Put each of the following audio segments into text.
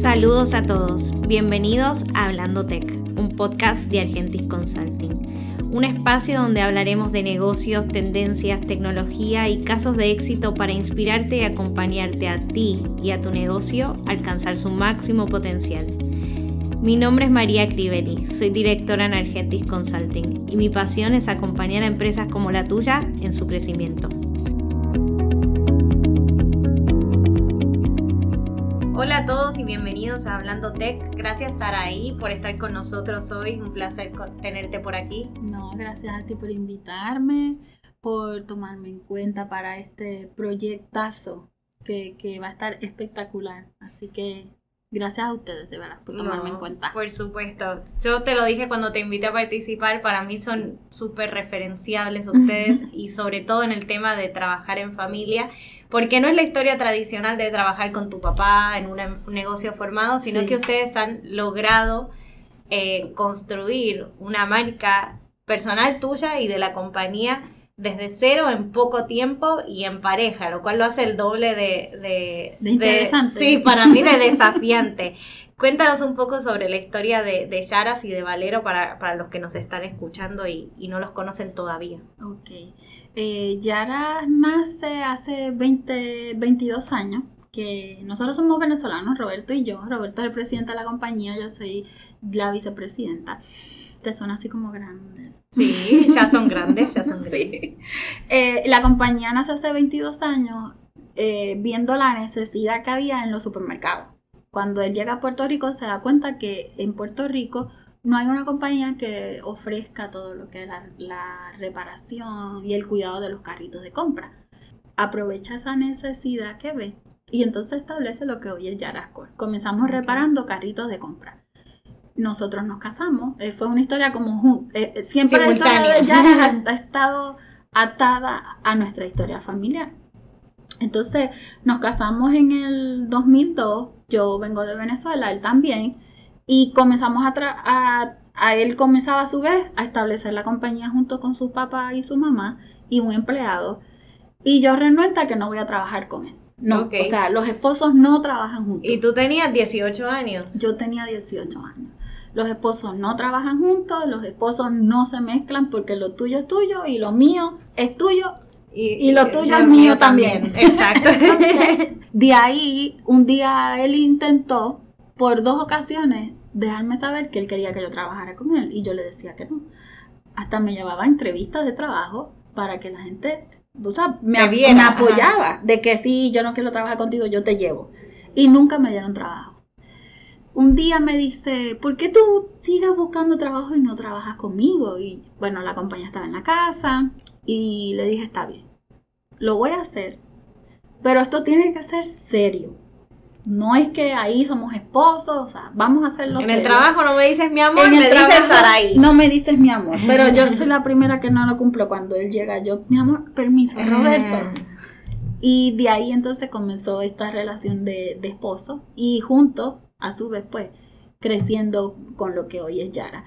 Saludos a todos, bienvenidos a Hablando Tech, un podcast de Argentis Consulting, un espacio donde hablaremos de negocios, tendencias, tecnología y casos de éxito para inspirarte y acompañarte a ti y a tu negocio a alcanzar su máximo potencial. Mi nombre es María Crivelli, soy directora en Argentis Consulting y mi pasión es acompañar a empresas como la tuya en su crecimiento. Hola a todos y bienvenidos a Hablando Tech. Gracias Saraí por estar con nosotros hoy. Un placer tenerte por aquí. No, gracias a ti por invitarme, por tomarme en cuenta para este proyectazo que, va a estar espectacular. Así que Gracias a ustedes, de verdad, por tomarme en cuenta. Por supuesto. Yo te lo dije cuando te invité a participar, para mí son súper referenciables ustedes y sobre todo en el tema de trabajar en familia, porque no es la historia tradicional de trabajar con tu papá en un negocio formado, sino que ustedes han logrado eh, construir una marca personal tuya y de la compañía desde cero en poco tiempo y en pareja, lo cual lo hace el doble de... de, interesante. sí, para mí de desafiante. Cuéntanos un poco sobre la historia de, de Yaras y de Valero para, para, los que nos están escuchando y, y no los conocen todavía. Ok. Eh, Yaras nace hace 20, 22 años que nosotros somos venezolanos, Roberto y yo. Roberto es el presidente de la compañía, yo soy la vicepresidenta te suena así como grande. Sí, ya son grandes, ya son grandes. Sí. Eh, la compañía nace hace 22 años eh, viendo la necesidad que había en los supermercados. Cuando él llega a Puerto Rico se da cuenta que en Puerto Rico no hay una compañía que ofrezca todo lo que es la, reparación y el cuidado de los carritos de compra. Aprovecha esa necesidad que ve y entonces establece lo que hoy es Yarascore. Comenzamos reparando carritos de compra nosotros nos casamos. Eh, fue una historia como eh, eh, siempre la historia de Yara ha, estado atada a nuestra historia familiar. Entonces nos casamos en el 2002, yo vengo de Venezuela, él también, y comenzamos a, a, a él comenzaba a su vez a establecer la compañía junto con su papá y su mamá y un empleado. Y yo renuenta que no voy a trabajar con él. No, o sea, los esposos no trabajan juntos. ¿Y tú tenías 18 años? Yo tenía 18 años. Los esposos no trabajan juntos, los esposos no se mezclan porque lo tuyo es tuyo y lo mío es tuyo y, lo tuyo es mío también. Exacto. de ahí, un día él intentó por dos ocasiones dejarme saber que él quería que yo trabajara con él y yo le decía que no. Hasta me llevaba a entrevistas de trabajo para que la gente, o sea, me, apoyaba de que si yo no quiero trabajar contigo, yo te llevo. Y nunca me dieron trabajo un día me dice, ¿por qué tú sigas buscando trabajo y no trabajas conmigo? Y bueno, la compañía estaba en la casa y le dije, está bien, lo voy a hacer, pero esto tiene que ser serio. No es que ahí somos esposos, o sea, vamos a hacerlo. En el trabajo no me dices mi amor, me dices Saraí. No me dices mi amor, pero yo soy la primera que no lo cumplo cuando él llega. Yo, mi amor, permiso, Roberto. Y de ahí entonces comenzó esta relación de, de esposo y juntos a su vez pues creciendo con lo que hoy es Yara.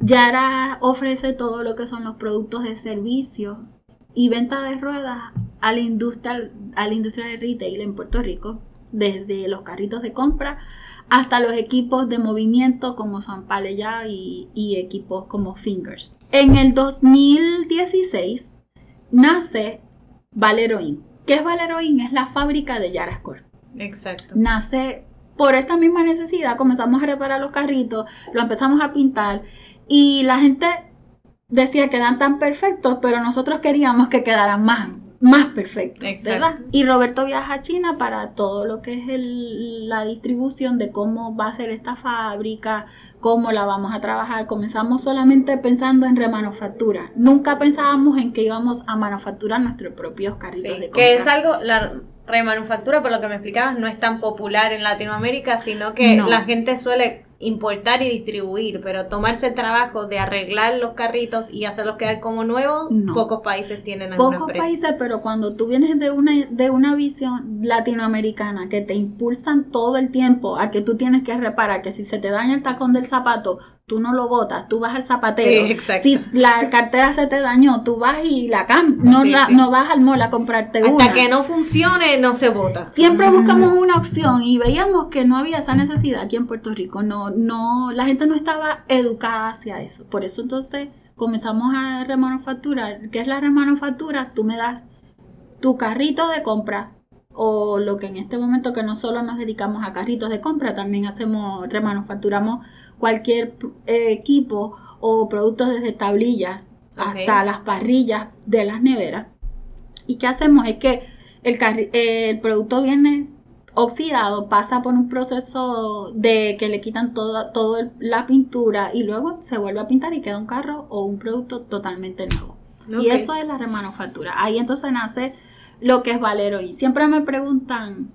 Yara ofrece todo lo que son los productos de servicio y venta de ruedas a la industria, a la industria de retail en Puerto Rico, desde los carritos de compra hasta los equipos de movimiento como Paleya y, y equipos como Fingers. En el 2016 nace Valeroin. ¿Qué es Valeroin? Es la fábrica de Yara Score. Exacto. Nace por esta misma necesidad comenzamos a reparar los carritos, lo empezamos a pintar y la gente decía que eran tan perfectos, pero nosotros queríamos que quedaran más, más perfectos, ¿verdad? Y Roberto viaja a China para todo lo que es la distribución de cómo va a ser esta fábrica, cómo la vamos a trabajar. Comenzamos solamente pensando en remanufactura. Nunca pensábamos en que íbamos a manufacturar nuestros propios carritos de compra. Que es algo, la, remanufactura, por lo que me explicabas, no es tan popular en Latinoamérica, sino que la gente suele importar y distribuir, pero tomarse el trabajo de arreglar los carritos y hacerlos quedar como nuevos, pocos países tienen Pocos países, pero cuando tú vienes de una, de una visión latinoamericana que te impulsan todo el tiempo a que tú tienes que reparar, que si se te daña el tacón del zapato, tú no lo botas, tú vas al zapatero. Sí, exacto. Si la cartera se te dañó, tú vas y la cambias. No, Sí, la- sí. no vas al mall a comprarte una. Hasta que no funcione, no se vota. Siempre buscamos una opción y veíamos que no había esa necesidad aquí en Puerto Rico. No, no, la gente no estaba educada hacia eso. Por eso entonces comenzamos a remanufacturar. ¿Qué es la remanufactura? Tú me das tu carrito de compra o lo que en este momento que no solo nos dedicamos a carritos de compra, también hacemos, remanufacturamos cualquier eh, equipo o productos desde tablillas hasta las parrillas de las neveras. ¿Y qué hacemos? Es que el, eh, el producto viene oxidado, pasa por un proceso de que le quitan toda la pintura y luego se vuelve a pintar y queda un carro o un producto totalmente nuevo. Y eso es la remanufactura. Ahí entonces nace lo que es Valero. Y siempre me preguntan,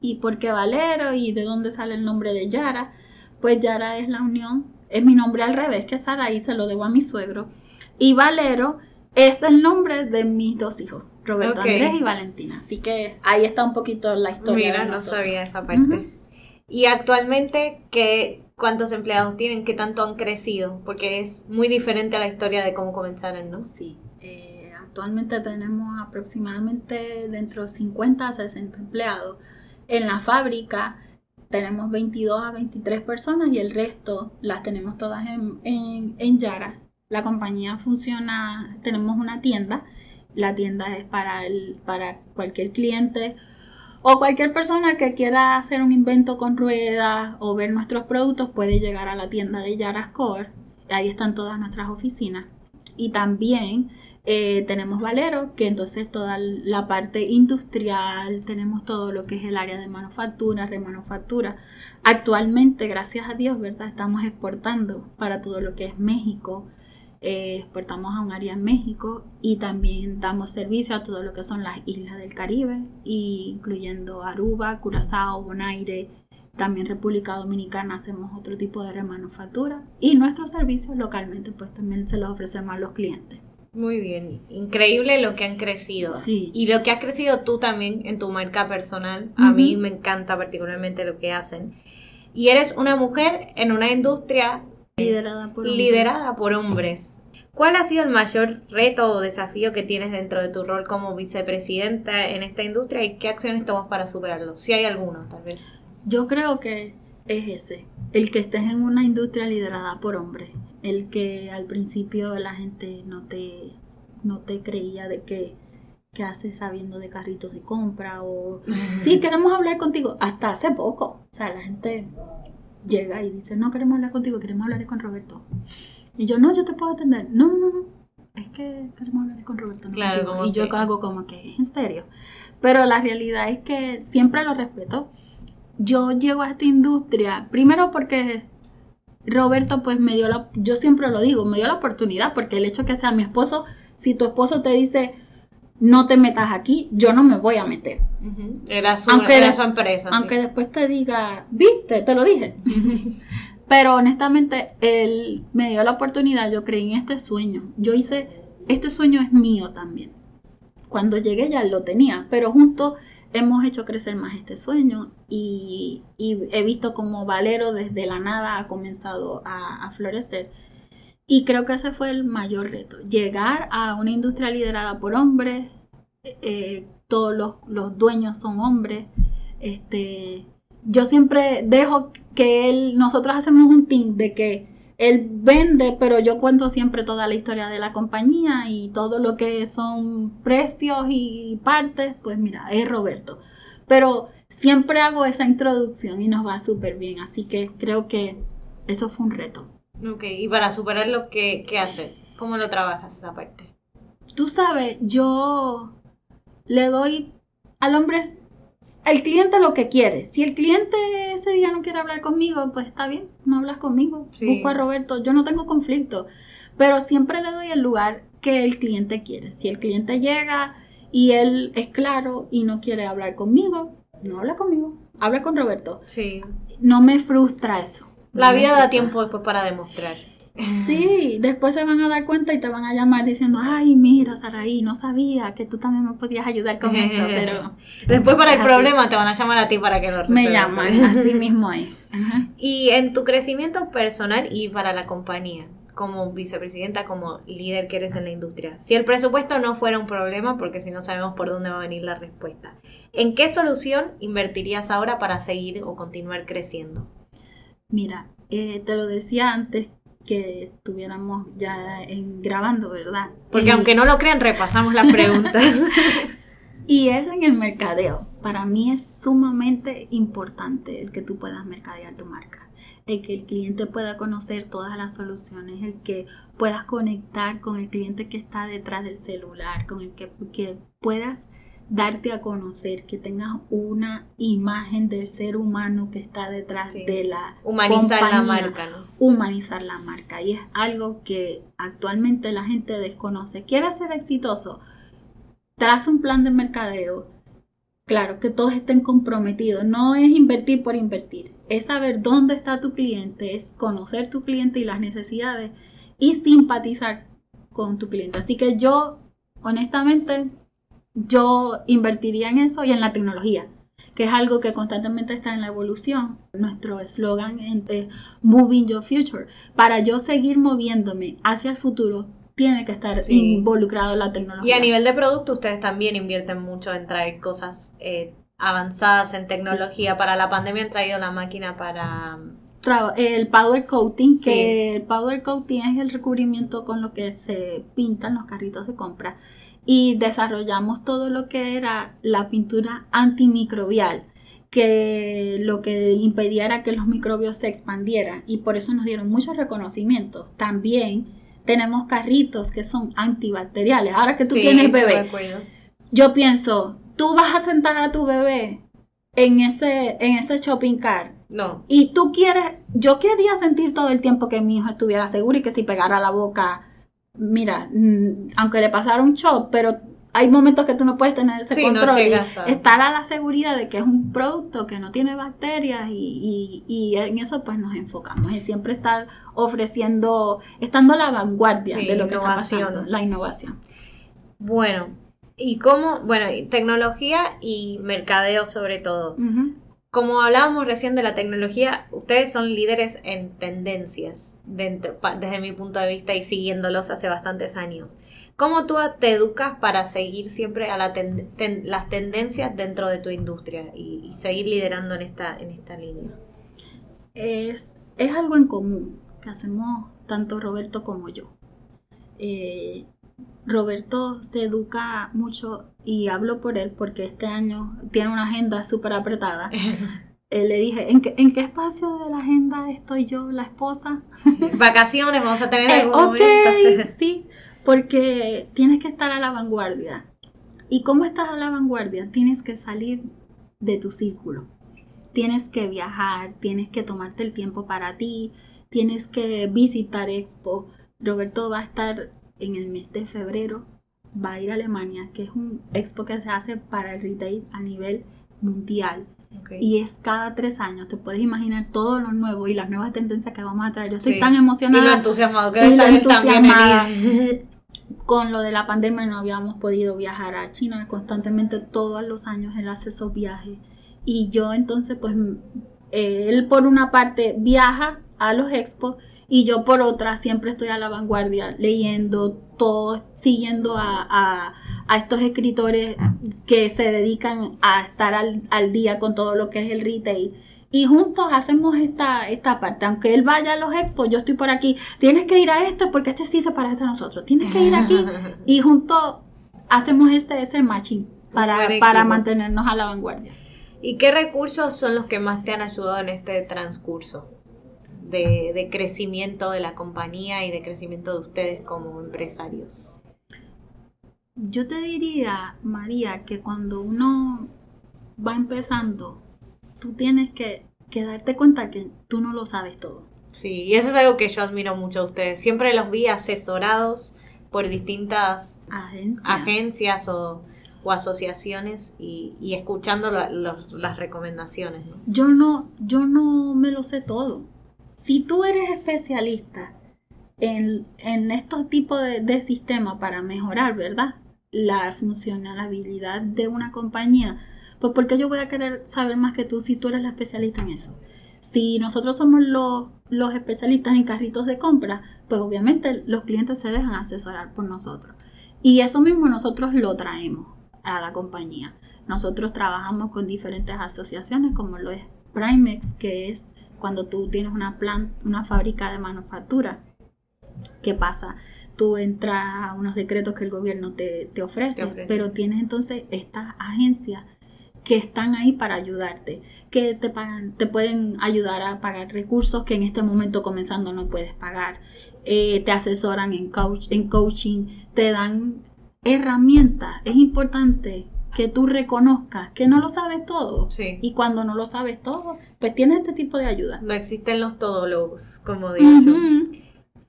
¿y por qué Valero? ¿Y de dónde sale el nombre de Yara? Pues Yara es la unión, es mi nombre al revés que Sara y se lo debo a mi suegro. Y Valero es el nombre de mis dos hijos, Roberto. Andrés y Valentina. Así que ahí está un poquito la historia. Mira, de no sabía esa parte. Y actualmente, ¿qué, ¿cuántos empleados tienen? ¿Qué tanto han crecido? Porque es muy diferente a la historia de cómo comenzaron, ¿no? Sí, eh, actualmente tenemos aproximadamente dentro de 50 a 60 empleados. En la fábrica tenemos 22 a 23 personas y el resto las tenemos todas en, en, en Yara. La compañía funciona, tenemos una tienda. La tienda es para, el, para cualquier cliente o cualquier persona que quiera hacer un invento con ruedas o ver nuestros productos puede llegar a la tienda de Yara Score. Ahí están todas nuestras oficinas. Y también eh, tenemos Valero, que entonces toda la parte industrial, tenemos todo lo que es el área de manufactura, remanufactura. Actualmente, gracias a Dios, ¿verdad? Estamos exportando para todo lo que es México. Eh, exportamos a un área en México y también damos servicio a todo lo que son las islas del Caribe, incluyendo Aruba, Curazao, Bonaire, también República Dominicana hacemos otro tipo de remanufactura y nuestros servicios localmente pues también se los ofrecemos a los clientes. Muy bien, increíble lo que han crecido. Sí. Y lo que has crecido tú también en tu marca personal. A mí me encanta particularmente lo que hacen. Y eres una mujer en una industria Liderada por hombres. liderada por hombres. ¿Cuál ha sido el mayor reto o desafío que tienes dentro de tu rol como vicepresidenta en esta industria y qué acciones tomas para superarlo? Si hay alguno, tal vez. Yo creo que es ese, el que estés en una industria liderada por hombres, el que al principio la gente no te, no te creía de que, que haces sabiendo de carritos de compra o sí queremos hablar contigo, hasta hace poco, o sea la gente llega y dice no queremos hablar contigo, queremos hablar con Roberto y yo no, yo te puedo atender, no, no, no, es que queremos hablar con Roberto, no Claro, contigo". como y yo hago como que es en serio, pero la realidad es que siempre lo respeto yo llego a esta industria, primero porque Roberto pues me dio la, yo siempre lo digo, me dio la oportunidad, porque el hecho que sea mi esposo, si tu esposo te dice, no te metas aquí, yo no me voy a meter. Era su, Aunque era de- su empresa. sí. Aunque después te diga, viste, te lo dije. Pero honestamente, él me dio la oportunidad, yo creí en este sueño. Yo hice, este sueño es mío también. Cuando llegué ya lo tenía, pero juntos hemos hecho crecer más este sueño y, he visto como Valero desde la nada ha comenzado a, florecer. Y creo que ese fue el mayor reto, llegar a una industria liderada por hombres, eh, todos los, los dueños son hombres, este, yo siempre dejo que él, nosotros hacemos un team de que él vende, pero yo cuento siempre toda la historia de la compañía y todo lo que son precios y partes, pues mira, es Roberto. Pero siempre hago esa introducción y nos va súper bien, así que creo que eso fue un reto. Ok, y para superarlo, ¿qué, ¿qué haces? ¿Cómo lo trabajas esa parte? Tú sabes, yo le doy al hombre, el cliente lo que quiere. Si el cliente ese día no quiere hablar conmigo, pues está bien, no hablas conmigo. Sí. Busco a Roberto, yo no tengo conflicto, pero siempre le doy el lugar que el cliente quiere. Si el cliente llega y él es claro y no quiere hablar conmigo, no habla conmigo, habla con Roberto. Sí. No me frustra eso. La No vida da tiempo después para demostrar. Sí, después se van a dar cuenta y te van a llamar diciendo, ay, mira, Saraí, no sabía que tú también me podías ayudar con esto, pero... Después para el problema te van a llamar a ti para que lo resuelvas. Me llaman, así mismo es. Y en tu crecimiento personal y para la compañía, como vicepresidenta, como líder que eres en la industria, si el presupuesto no fuera un problema, porque si no sabemos por dónde va a venir la respuesta, ¿en qué solución invertirías ahora para seguir o continuar creciendo? Mira, eh, te lo decía antes que estuviéramos ya en, grabando, ¿verdad? Porque aunque no lo crean, repasamos las preguntas. y es en el mercadeo. Para mí es sumamente importante el que tú puedas mercadear tu marca, el que el cliente pueda conocer todas las soluciones, el que puedas conectar con el cliente que está detrás del celular, con el que, que puedas darte a conocer, que tengas una imagen del ser humano que está detrás de la humanizar la marca, ¿no? Humanizar la marca y es algo que actualmente la gente desconoce. ¿Quieres ser exitoso? Traza un plan de mercadeo. Claro, que todos estén comprometidos. No es invertir por invertir. Es saber dónde está tu cliente, es conocer tu cliente y las necesidades y simpatizar con tu cliente. Así que yo, honestamente, yo invertiría en eso y en la tecnología, que es algo que constantemente está en la evolución. Nuestro eslogan es Moving Your Future. Para yo seguir moviéndome hacia el futuro, tiene que estar involucrado la tecnología. Y a nivel de producto, ustedes también invierten mucho en traer cosas eh, avanzadas en tecnología. Para la pandemia han traído la máquina para el powder coating, que el powder coating es el recubrimiento con lo que se pintan los carritos de compra y desarrollamos todo lo que era la pintura antimicrobial que lo que impedía era que los microbios se expandieran y por eso nos dieron muchos reconocimientos. También tenemos carritos que son antibacteriales. Ahora que tú tienes bebé, yo pienso, tú vas a sentar a tu bebé en ese, en ese shopping cart. No. Y tú quieres, yo quería sentir todo el tiempo que mi hijo estuviera seguro y que si pegara la boca mira, mm, aunque le pasara un shock, pero hay momentos que tú no puedes tener ese control. Estar a la seguridad de que es un producto que no tiene bacterias y, y, en eso pues nos enfocamos. En siempre estar ofreciendo, estando a la vanguardia de lo que está pasando, la innovación. Bueno, y cómo, bueno, tecnología y mercadeo sobre todo. Como hablábamos recién de la tecnología, ustedes son líderes en tendencias, desde mi punto de vista y siguiéndolos hace bastantes años. ¿Cómo tú te educas para seguir siempre las tendencias dentro de tu industria y, seguir liderando en esta, en esta línea? Es, es, algo en común que hacemos tanto Roberto como yo. Eh, Roberto se educa mucho y hablo por él porque este año tiene una agenda súper apretada. Eh, le dije, ¿en qué, ¿en qué espacio de la agenda estoy yo, la esposa? Vacaciones, vamos a tener eh, Ok, sí, porque tienes que estar a la vanguardia. ¿Y cómo estás a la vanguardia? Tienes que salir de tu círculo. Tienes que viajar, tienes que tomarte el tiempo para ti, tienes que visitar Expo. Roberto va a estar en el mes de febrero va a ir a Alemania, que es un expo que se hace para el retail a nivel mundial. Y es cada tres años, te puedes imaginar todo lo nuevo y las nuevas tendencias que vamos a traer. Yo estoy tan emocionada. Y lo entusiasmado que y Con lo de la pandemia no habíamos podido viajar a China constantemente todos los años él hace esos viajes. Y yo entonces pues él por una parte viaja a los expos y yo por otra siempre estoy a la vanguardia leyendo todo, siguiendo a, estos escritores que se dedican a estar al, día con todo lo que es el retail. Y juntos hacemos esta, esta parte. Aunque él vaya a los expos, yo estoy por aquí. Tienes que ir a este porque este sí se parece a nosotros. Tienes que ir aquí. y juntos hacemos este, ese matching para, para mantenernos a la vanguardia. ¿Y qué recursos son los que más te han ayudado en este transcurso? De, crecimiento de la compañía y de crecimiento de ustedes como empresarios? Yo te diría, María, que cuando uno va empezando, tú tienes que, darte cuenta que tú no lo sabes todo. Sí, y eso es algo que yo admiro mucho de ustedes. Siempre los vi asesorados por distintas agencias o, asociaciones y, escuchando las recomendaciones. Yo no, yo no me lo sé todo si tú eres especialista en, en estos tipos de, de sistemas para mejorar, ¿verdad? La funcionalidad de una compañía. Pues porque yo voy a querer saber más que tú si tú eres la especialista en eso. Si nosotros somos los, los especialistas en carritos de compra, pues obviamente los clientes se dejan asesorar por nosotros. Y eso mismo nosotros lo traemos a la compañía. Nosotros trabajamos con diferentes asociaciones como lo es Primex, que es cuando tú tienes una, plan, una fábrica de manufactura. ¿Qué pasa? Tú entras a unos decretos que el gobierno te, te, ofrece, Te ofrece. pero tienes entonces estas agencias que están ahí para ayudarte, que te pagan, te pueden ayudar a pagar recursos que en este momento comenzando no puedes pagar, eh, te asesoran en, coach, en coaching, te dan herramientas. Es importante que tú reconozcas que no lo sabes todo. Sí. Y cuando no lo sabes todo, pues tienes este tipo de ayuda. No existen los todólogos, como digo.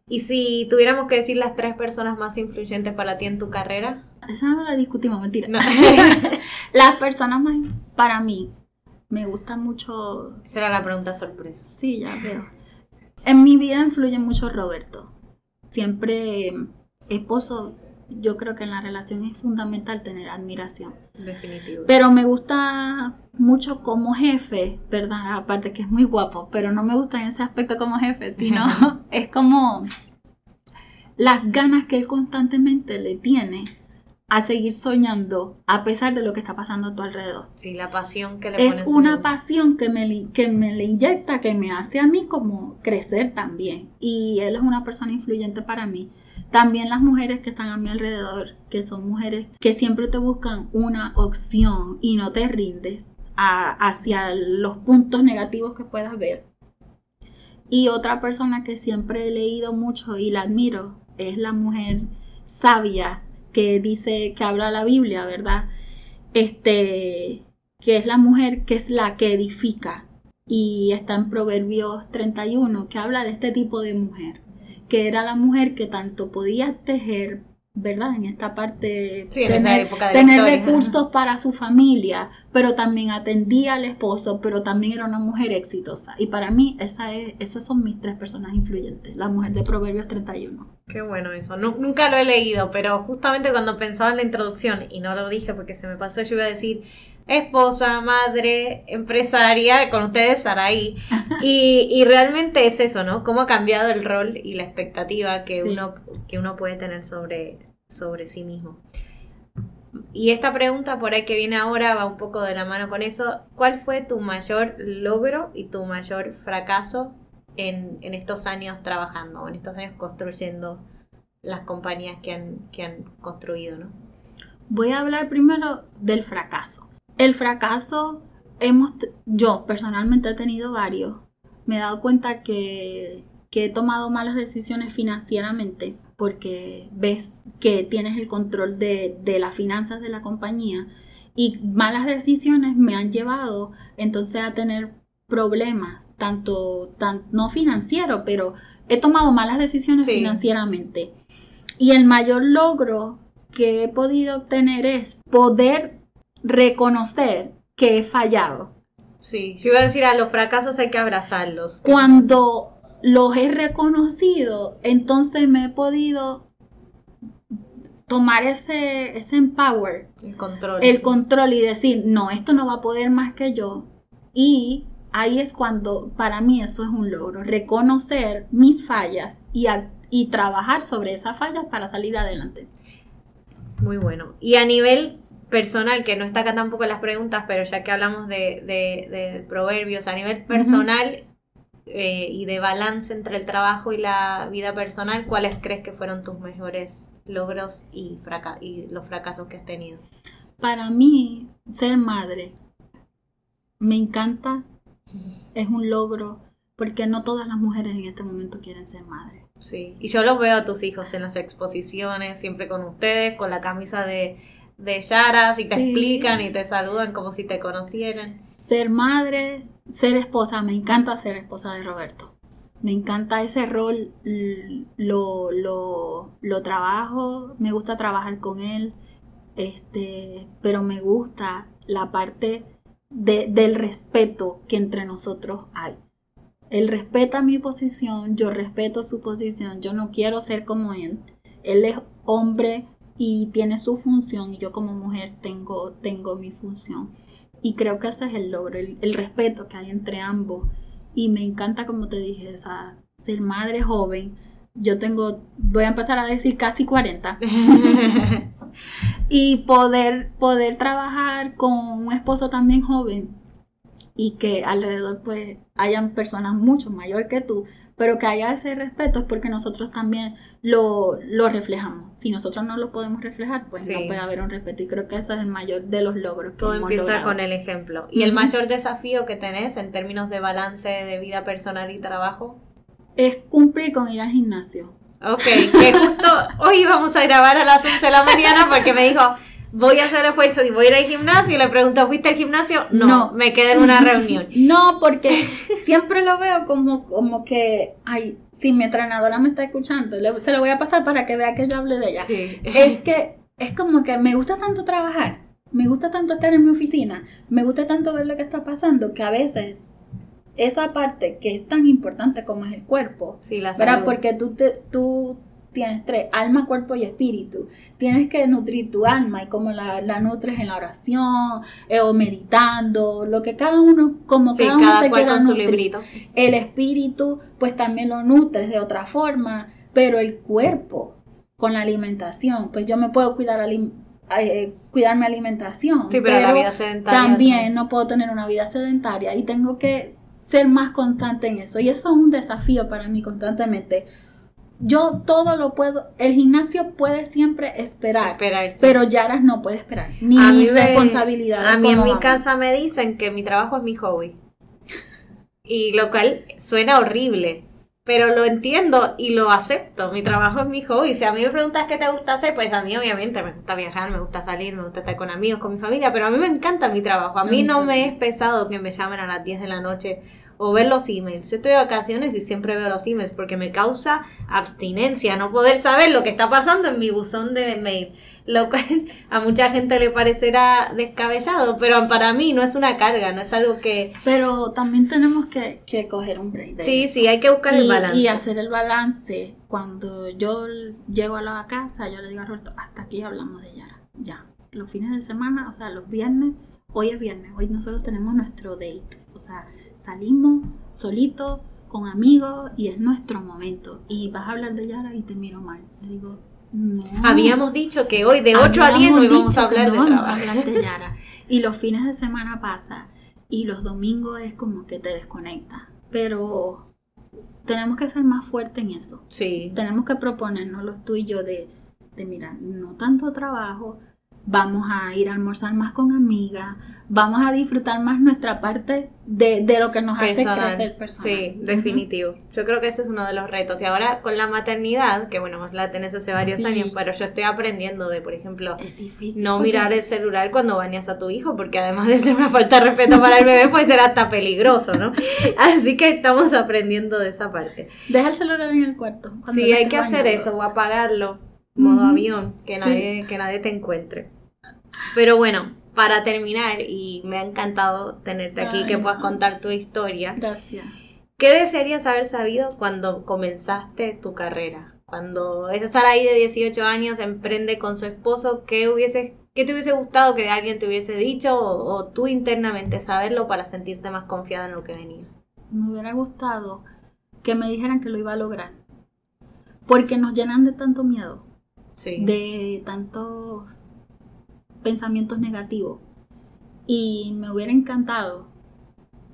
Y si tuviéramos que decir las tres personas más influyentes para ti en tu carrera. Esa no la discutimos, mentira. No. Las personas más, para mí, me gusta mucho, Esa era la pregunta sorpresa. sí, ya veo. En mi vida influye mucho Roberto. Siempre esposo, yo creo que en la relación es fundamental tener admiración. Definitivo. Pero me gusta mucho como jefe, ¿verdad? Aparte que es muy guapo, pero no me gusta en ese aspecto como jefe, sino es como las ganas que él constantemente le tiene a seguir soñando a pesar de lo que está pasando a tu alrededor. Sí, la pasión que le Es una pasión que me, que me le inyecta, que me hace a mí como crecer también. Y él es una persona influyente para mí. También las mujeres que están a mi alrededor, que son mujeres que siempre te buscan una opción y no te rindes hacia los puntos negativos que puedas ver. Y otra persona que siempre he leído mucho y la admiro es la mujer sabia que dice que habla la Biblia, ¿verdad? Este, que es la mujer que es la que edifica. Y está en Proverbios 31, que habla de este tipo de mujer, que era la mujer que tanto podía tejer, ¿verdad? En esta parte, Sí, en esa época de tener historia. recursos para su familia, pero también atendía al esposo, pero también era una mujer exitosa. Y para mí, esa es, esas son mis tres personas influyentes, la mujer de Proverbios 31. Qué bueno eso. Nu- nunca lo he leído, pero justamente cuando pensaba en la introducción, y no lo dije porque se me pasó, yo iba a decir esposa, madre, empresaria, con ustedes Saraí. Y, y realmente es eso, ¿no? Cómo ha cambiado el rol y la expectativa que, Sí. uno, que uno puede tener sobre, sobre sí mismo. Y esta pregunta por ahí que viene ahora va un poco de la mano con eso. ¿Cuál fue tu mayor logro y tu mayor fracaso en, en estos años trabajando, en estos años construyendo las compañías que han, que han construido, ¿no? Voy a hablar primero del fracaso. El fracaso, hemos, yo personalmente he tenido varios. Me he dado cuenta que, que he tomado malas decisiones financieramente porque ves que tienes el control de, de las finanzas de la compañía y malas decisiones me han llevado entonces a tener problemas, tanto, tan, no financiero, pero he tomado malas decisiones Sí. financieramente. Y el mayor logro que he podido obtener es poder reconocer que he fallado. Sí, yo iba a decir a los fracasos hay que abrazarlos. Cuando los he reconocido, entonces me he podido tomar ese, ese empower, El control. el sí. control y decir, no, esto no va a poder más que yo. Y ahí es cuando, para mí eso es un logro, reconocer mis fallas y, a- y trabajar sobre esas fallas para salir adelante. Muy bueno. Y a nivel personal, que no está acá tampoco en las preguntas, pero ya que hablamos de, de- de proverbios, a nivel personal eh, y de balance entre el trabajo y la vida personal, ¿cuáles crees que fueron tus mejores logros y, fraca y los fracasos que has tenido? Para mí, ser madre me encanta, es un logro, porque no todas las mujeres en este momento quieren ser madres. Sí, y yo los veo a tus hijos en las exposiciones, siempre con ustedes, con la camisa de, de Yara, y te Sí. explican y te saludan como si te conocieran. Ser madre, ser esposa, me encanta ser esposa de Roberto. Me encanta ese rol, lo, lo, lo trabajo, me gusta trabajar con él, este, pero me gusta la parte de- del respeto que entre nosotros hay. Él respeta mi posición, yo respeto su posición, yo no quiero ser como él. Él es hombre y tiene su función y yo como mujer tengo, tengo mi función. Y creo que ese es el logro, el, respeto que hay entre ambos. Y me encanta, como te dije, o sea, ser madre joven. Yo tengo, voy a empezar a decir casi 40. y poder, poder trabajar con un esposo también joven y que alrededor pues hayan personas mucho mayor que tú, pero que haya ese respeto es porque nosotros también lo, reflejamos. Si nosotros no lo podemos reflejar, pues no puede haber un respeto. Y creo que ese es el mayor de los logros. Que Todo empieza con el ejemplo. ¿Y el mayor desafío que tenés en términos de balance de vida personal y trabajo? Es cumplir con ir al gimnasio. Ok, que justo hoy vamos a grabar a las 11 de la mañana porque me dijo, voy a hacer el esfuerzo y voy a ir al gimnasio y le pregunto, ¿fuiste al gimnasio? No, me quedé en una reunión. No, porque siempre lo veo como, como que, ay, si mi entrenadora me está escuchando, se lo voy a pasar para que vea que yo hable de ella. Es que es como que me gusta tanto trabajar, me gusta tanto estar en mi oficina, me gusta tanto ver lo que está pasando, que a veces esa parte que es tan importante como es el cuerpo, sí, la ¿verdad? Porque tú, te, tú tienes tres, alma, cuerpo y espíritu. Tienes que nutrir tu alma y como la, nutres en la oración eh, o meditando, lo que cada uno, como cada uno se quiera nutrir. El espíritu, pues también lo nutres de otra forma, pero el cuerpo, con la alimentación, pues yo me puedo cuidar eh, cuidar mi alimentación, pero, la vida sedentaria, también no puedo tener una vida sedentaria y tengo que ser más constante en eso. Y eso es un desafío para mí constantemente yo todo lo puedo, el gimnasio puede siempre esperar, pero Yaras no puede esperar, ni mi responsabilidad. A mí en mi casa me dicen que mi trabajo es mi hobby. Y lo cual suena horrible, pero lo entiendo y lo acepto. Mi trabajo es mi hobby. Si a mí me preguntas qué te gusta hacer, pues a mí obviamente me gusta viajar, me gusta salir, me gusta estar con amigos, con mi familia, pero a mí me encanta mi trabajo. A mí no me es pesado que me llamen a las 10 de la noche o ver los emails. Yo estoy de vacaciones y siempre veo los emails porque me causa abstinencia no poder saber lo que está pasando en mi buzón de mail. Lo cual a mucha gente le parecerá descabellado, pero para mí no es una carga, no es algo que... Pero también tenemos que, coger un break. sí, sí, hay que buscar el balance. Y hacer el balance. Cuando yo llego a la casa, yo le digo a Roberto, hasta aquí hablamos de Yara. Ya. Los fines de semana, o sea, los viernes, hoy es viernes, hoy nosotros tenemos nuestro date. O sea, salimos solitos, con amigos y es nuestro momento. Y vas a hablar de Yara y te miro mal. Le digo, no. Habíamos dicho que hoy de 8 a 10 no íbamos a hablar, de, hablar de Yara. y los fines de semana pasa y los domingos es como que te desconectas. Pero tenemos que ser más fuertes en eso. Sí. Tenemos que proponernos los tú y yo de, de mira, no tanto trabajo, vamos a ir a almorzar más con amigas, vamos a disfrutar más nuestra parte de, lo que nos hace crecer personal. Sí, definitivo. Yo creo que ese es uno de los retos. Y ahora con la maternidad, que bueno, la tenés hace varios años, pero yo estoy aprendiendo de, por ejemplo, no mirar el celular cuando bañas a tu hijo, porque además de ser una falta de respeto para el bebé, puede ser hasta peligroso, ¿no? Así que estamos aprendiendo de esa parte. Deja el celular en el cuarto. Sí, hay que hacer eso o apagarlo, modo avión, que nadie, que nadie te encuentre. Pero bueno, para terminar, y me ha encantado tenerte aquí, que puedas contar tu historia. Gracias. ¿Qué desearías haber sabido cuando comenzaste tu carrera? Cuando esa ahí de 18 años emprende con su esposo, ¿qué, hubiese, qué te hubiese gustado que alguien te hubiese dicho o, o tú internamente saberlo para sentirte más confiada en lo que venía? Me hubiera gustado que me dijeran que lo iba a lograr. Porque nos llenan de tanto miedo. Sí. De tantos pensamientos negativos. Y me hubiera encantado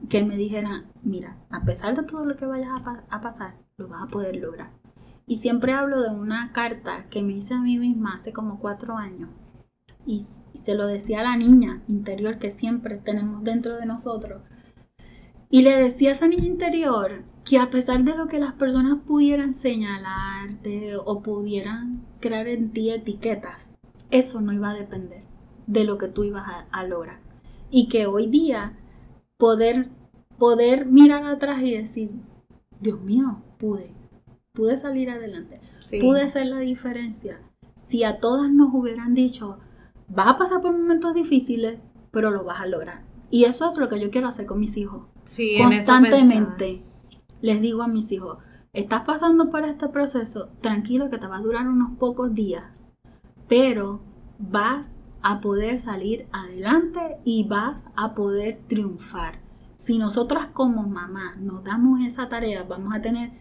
que me dijeran, mira, a pesar de todo lo que vayas a, pasar, lo vas a poder lograr. Y siempre hablo de una carta que me hice a mí misma hace como cuatro años. Y, se lo decía a la niña interior que siempre tenemos dentro de nosotros. Y le decía a esa niña interior que a pesar de lo que las personas pudieran señalarte o pudieran crear en ti etiquetas, eso no iba a depender de lo que tú ibas a, lograr. Y que hoy día poder, poder mirar atrás y decir, Dios mío, pude, pude salir adelante, pude hacer la diferencia. Si a todas nos hubieran dicho, vas a pasar por momentos difíciles, pero lo vas a lograr. Y eso es lo que yo quiero hacer con mis hijos. Sí, Constantemente. les digo a mis hijos, estás pasando por este proceso, tranquilo que te va a durar unos pocos días, pero vas a poder salir adelante y vas a poder triunfar. Si nosotras como mamá nos damos esa tarea, vamos a tener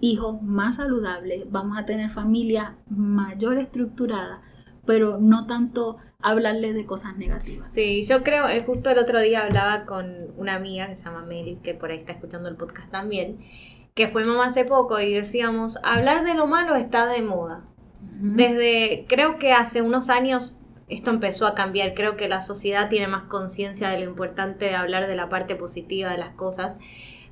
hijos más saludables, vamos a tener familias mayor estructuradas, pero no tanto hablarles de cosas negativas. Sí, yo creo, eh, justo el otro día hablaba con una amiga que se llama Meli, que por ahí está escuchando el podcast también, que fue mamá hace poco y decíamos, hablar de lo malo está de moda. Desde, creo que hace unos años esto empezó a cambiar, creo que la sociedad tiene más conciencia de lo importante de hablar de la parte positiva de las cosas.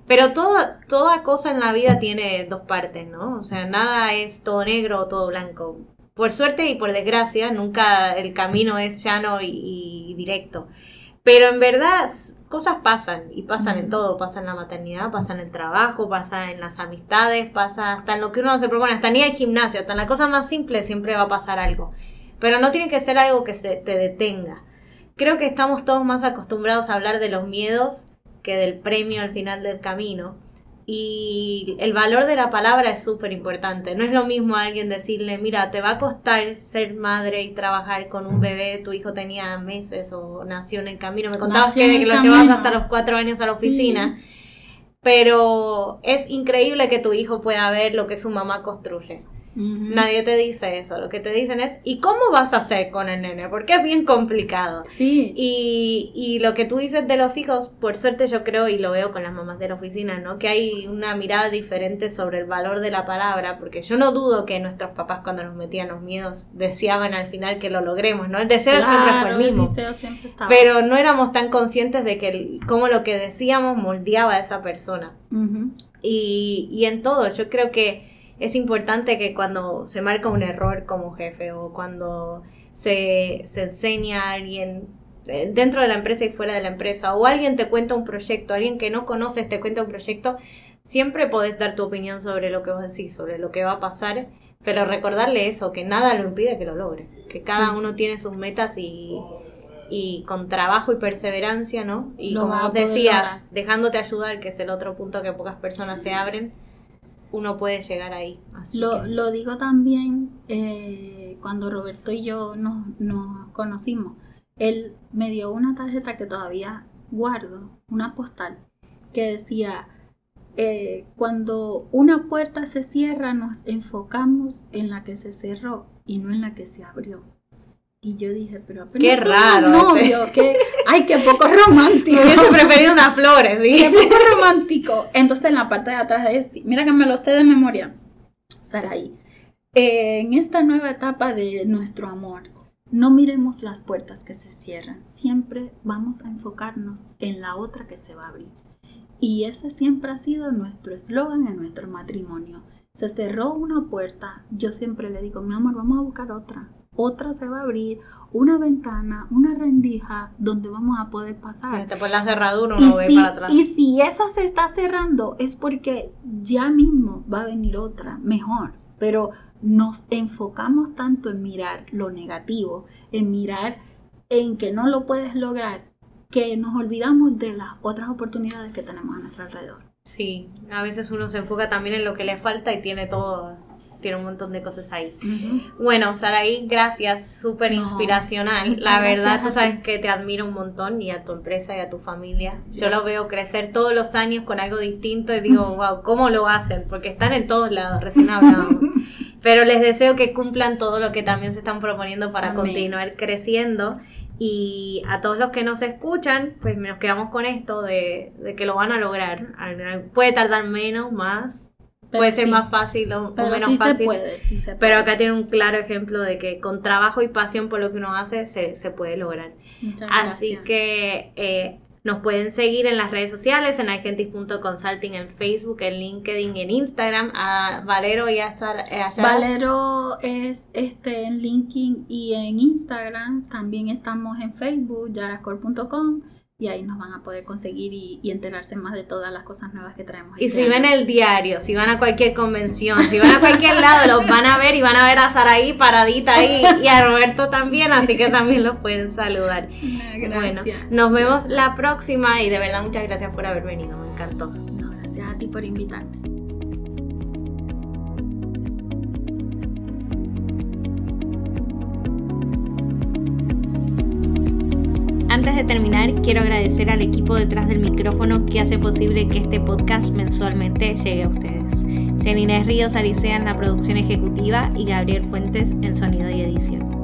Pero toda, toda cosa en la vida tiene dos partes, ¿no? O sea, nada es todo negro o todo blanco. Por suerte y por desgracia, nunca el camino es llano y, directo. Pero en verdad, cosas pasan y pasan en todo. Pasa en la maternidad, pasa en el trabajo, pasa en las amistades, pasa hasta en lo que uno se propone, hasta ni el gimnasio, hasta en la cosa más simple siempre va a pasar algo. Pero no tiene que ser algo que se te detenga. Creo que estamos todos más acostumbrados a hablar de los miedos que del premio al final del camino. Y el valor de la palabra es súper importante. No es lo mismo a alguien decirle, mira, te va a costar ser madre y trabajar con un bebé, tu hijo tenía meses o nació en el camino. Me contabas que, lo llevas hasta los cuatro años a la oficina. Pero es increíble que tu hijo pueda ver lo que su mamá construye. Nadie te dice eso. Lo que te dicen es, ¿y cómo vas a hacer con el nene? Porque es bien complicado. Sí. Y, y lo que tú dices de los hijos, por suerte yo creo, y lo veo con las mamás de la oficina, ¿no? Que hay una mirada diferente sobre el valor de la palabra, porque yo no dudo que nuestros papás cuando nos metían los miedos deseaban al final que lo logremos, ¿no? El deseo siempre fue el mismo. El deseo siempre estaba. Pero no éramos tan conscientes de que cómo lo que decíamos moldeaba a esa persona. y, y en todo, yo creo que es importante que cuando se marca un error como jefe o cuando se, enseña a alguien eh, dentro de la empresa y fuera de la empresa, o alguien te cuenta un proyecto, alguien que no conoces te cuenta un proyecto, siempre podés dar tu opinión sobre lo que vos decís, sobre lo que va a pasar, pero recordarle eso, que nada lo impide que lo logre, que cada uno tiene sus metas y, y con trabajo y perseverancia, ¿no? Y como vos decías, dejándote ayudar, que es el otro punto que pocas personas se abren, uno puede llegar ahí. lo, lo, digo también eh, cuando Roberto y yo nos, nos, conocimos. Él me dio una tarjeta que todavía guardo, una postal, que decía, eh, cuando una puerta se cierra nos enfocamos en la que se cerró y no en la que se abrió. Y yo dije, pero apenas Qué raro. Novio, que, ay, qué poco romántico. Me hubiese preferido unas flores, ¿sí? Qué poco romántico. Entonces en la parte de atrás de mira que me lo sé de memoria. Saraí. Eh, en esta nueva etapa de nuestro amor, no miremos las puertas que se cierran. Siempre vamos a enfocarnos en la otra que se va a abrir. Y ese siempre ha sido nuestro eslogan en nuestro matrimonio. Se cerró una puerta, yo siempre le digo, mi amor, vamos a buscar otra otra se va a abrir, una ventana, una rendija donde vamos a poder pasar. La cerradura uno para atrás. Y si esa se está cerrando es porque ya mismo va a venir otra mejor. Pero nos enfocamos tanto en mirar lo negativo, en mirar en que no lo puedes lograr, que nos olvidamos de las otras oportunidades que tenemos a nuestro alrededor. Sí, a veces uno se enfoca también en lo que le falta y tiene todo tiene un montón de cosas ahí. Bueno, Saraí, gracias, súper inspiracional. La verdad, tú sabes que te admiro un montón y a tu empresa y a tu familia. Yo lo veo crecer todos los años con algo distinto y digo, wow, ¿cómo lo hacen? Porque están en todos lados, recién hablábamos. Pero les deseo que cumplan todo lo que también se están proponiendo para continuar creciendo. Y a todos los que nos escuchan, pues nos quedamos con esto de, de que lo van a lograr. Puede tardar menos, más, puede ser más fácil o, menos fácil. Se puede, sí se puede. Pero acá tiene un claro ejemplo de que con trabajo y pasión por lo que uno hace se, se puede lograr. Muchas Así que eh, nos pueden seguir en las redes sociales, en argentis.consulting en Facebook, en LinkedIn, en Instagram. A Valero y a, eh, Valero es este en LinkedIn y en Instagram. También estamos en Facebook, yarascore.com y ahí nos van a poder conseguir y, enterarse más de todas las cosas nuevas que traemos. Y este si ven el diario, si van a cualquier convención, si van a cualquier lado, los van a ver y van a ver a Saraí paradita ahí y a Roberto también, así que también los pueden saludar. Bueno, nos vemos la próxima y de verdad muchas gracias por haber venido, me encantó. No, gracias a ti por invitarme. Quiero agradecer al equipo detrás del micrófono que hace posible que este podcast mensualmente llegue a ustedes. Inés Ríos Aricea en la producción ejecutiva y Gabriel Fuentes en sonido y edición.